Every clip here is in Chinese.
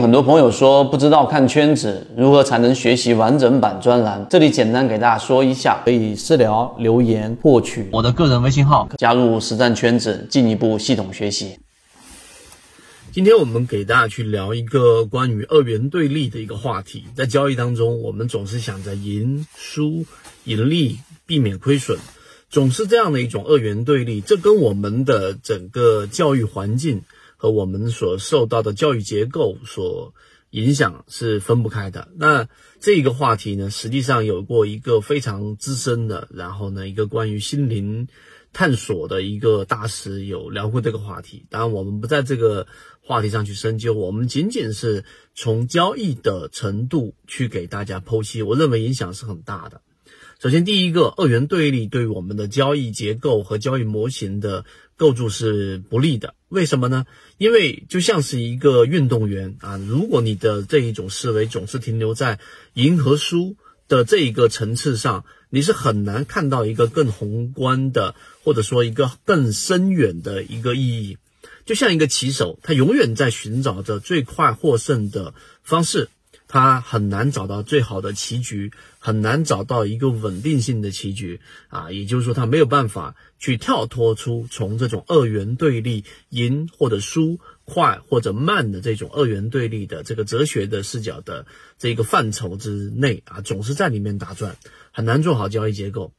很多朋友说不知道看圈子如何才能学习完整版专栏，这里简单给大家说一下，可以私聊留言获取我的个人微信号，加入实战圈子，进一步系统学习。今天我们给大家去聊一个关于二元对立的一个话题，在交易当中，我们总是想着赢输、盈利、避免亏损，总是这样的一种二元对立，这跟我们的整个教育环境。和我们所受到的教育结构所影响是分不开的。那这个话题呢，实际上有过一个非常资深的，然后呢，一个关于心灵探索的一个大师有聊过这个话题。当然，我们不在这个话题上去深究，我们仅仅是从交易的程度去给大家剖析。我认为影响是很大的。首先，第一个，二元对立对我们的交易结构和交易模型的。构筑是不利的，为什么呢？因为就像是一个运动员啊，如果你的这一种思维总是停留在赢和输的这一个层次上，你是很难看到一个更宏观的，或者说一个更深远的一个意义。就像一个棋手，他永远在寻找着最快获胜的方式。他很难找到最好的棋局，很难找到一个稳定性的棋局啊，也就是说，他没有办法去跳脱出从这种二元对立赢或者输、快或者慢的这种二元对立的这个哲学的视角的这个范畴之内啊，总是在里面打转，很难做好交易结构。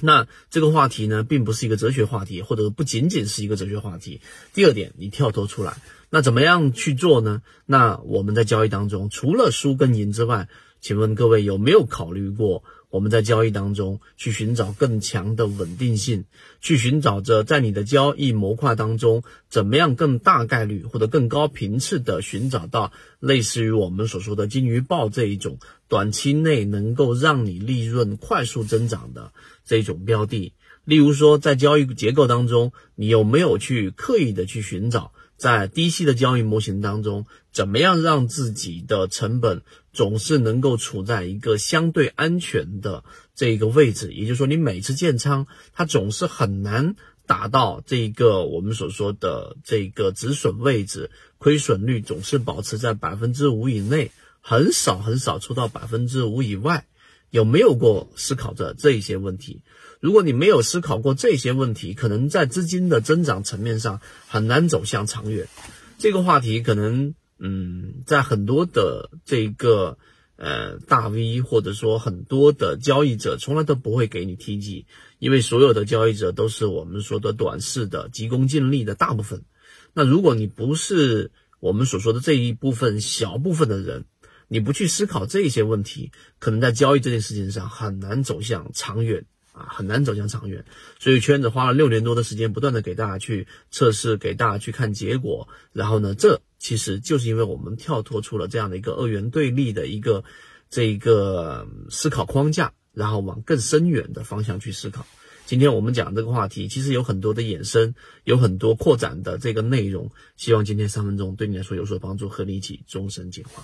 那这个话题呢，并不是一个哲学话题，或者不仅仅是一个哲学话题。第二点，你跳脱出来，那怎么样去做呢？那我们在交易当中，除了输跟赢之外，请问各位有没有考虑过？我们在交易当中去寻找更强的稳定性，去寻找着在你的交易模块当中，怎么样更大概率或者更高频次的寻找到类似于我们所说的金鱼报这一种短期内能够让你利润快速增长的这种标的。例如说，在交易结构当中，你有没有去刻意的去寻找？在低息的交易模型当中，怎么样让自己的成本总是能够处在一个相对安全的这个位置？也就是说，你每次建仓，它总是很难达到这个我们所说的这个止损位置，亏损率总是保持在百分之五以内，很少很少出到百分之五以外。有没有过思考着这一些问题？如果你没有思考过这些问题，可能在资金的增长层面上很难走向长远。这个话题可能，嗯，在很多的这个呃大 V 或者说很多的交易者从来都不会给你提及，因为所有的交易者都是我们说的短视的、急功近利的大部分。那如果你不是我们所说的这一部分小部分的人，你不去思考这些问题，可能在交易这件事情上很难走向长远啊，很难走向长远。所以圈子花了六年多的时间，不断的给大家去测试，给大家去看结果。然后呢，这其实就是因为我们跳脱出了这样的一个二元对立的一个这一个思考框架，然后往更深远的方向去思考。今天我们讲这个话题，其实有很多的衍生，有很多扩展的这个内容。希望今天三分钟对你来说有所帮助，和你一起终身进化。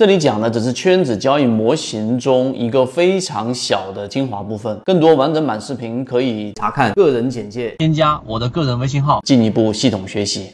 这里讲的只是圈子交易模型中一个非常小的精华部分，更多完整版视频可以查看个人简介，添加我的个人微信号，进一步系统学习。